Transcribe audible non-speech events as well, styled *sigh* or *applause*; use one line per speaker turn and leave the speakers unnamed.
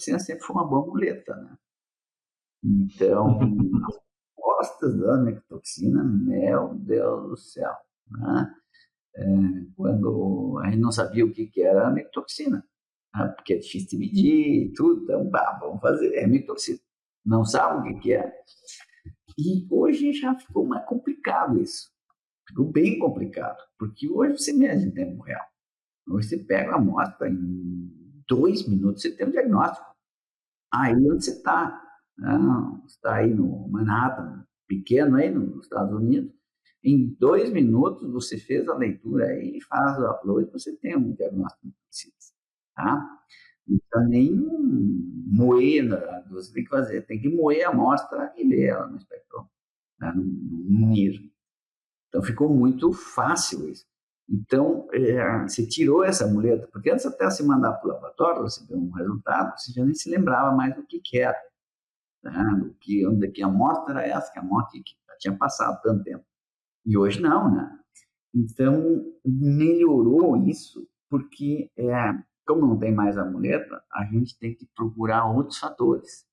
amictoxina sempre foi uma boa muleta, né? Então, *laughs* as costas da amictoxina, meu Deus do céu, né? É, quando a gente não sabia o que, que era a amictoxina, né? porque é difícil de medir e tudo, então, bah, vamos fazer, é amictoxina. Não sabe o que, que é. E hoje já ficou mais complicado isso. Ficou bem complicado, porque hoje você mede em tempo real. Hoje você pega a amostra em dois minutos, você tem um diagnóstico. Aí onde você está? Você está aí no Manhattan, pequeno aí nos Estados Unidos. Em dois minutos você fez a leitura aí, faz o upload, você tem um diagnóstico preciso. Tá? Não precisa nem moer, você tem que fazer, tem que moer a amostra e ler ela no espectro, né? no, no. Então ficou muito fácil isso. Então, é, você tirou essa muleta, porque antes até se mandar para o laboratório, você deu um resultado, você já nem se lembrava mais do que, que era. Né? Do que, onde que a amostra era essa, que a amostra que, que tinha passado tanto tempo. E hoje não, né? Então, melhorou isso, porque, é, como não tem mais a muleta, a gente tem que procurar outros fatores.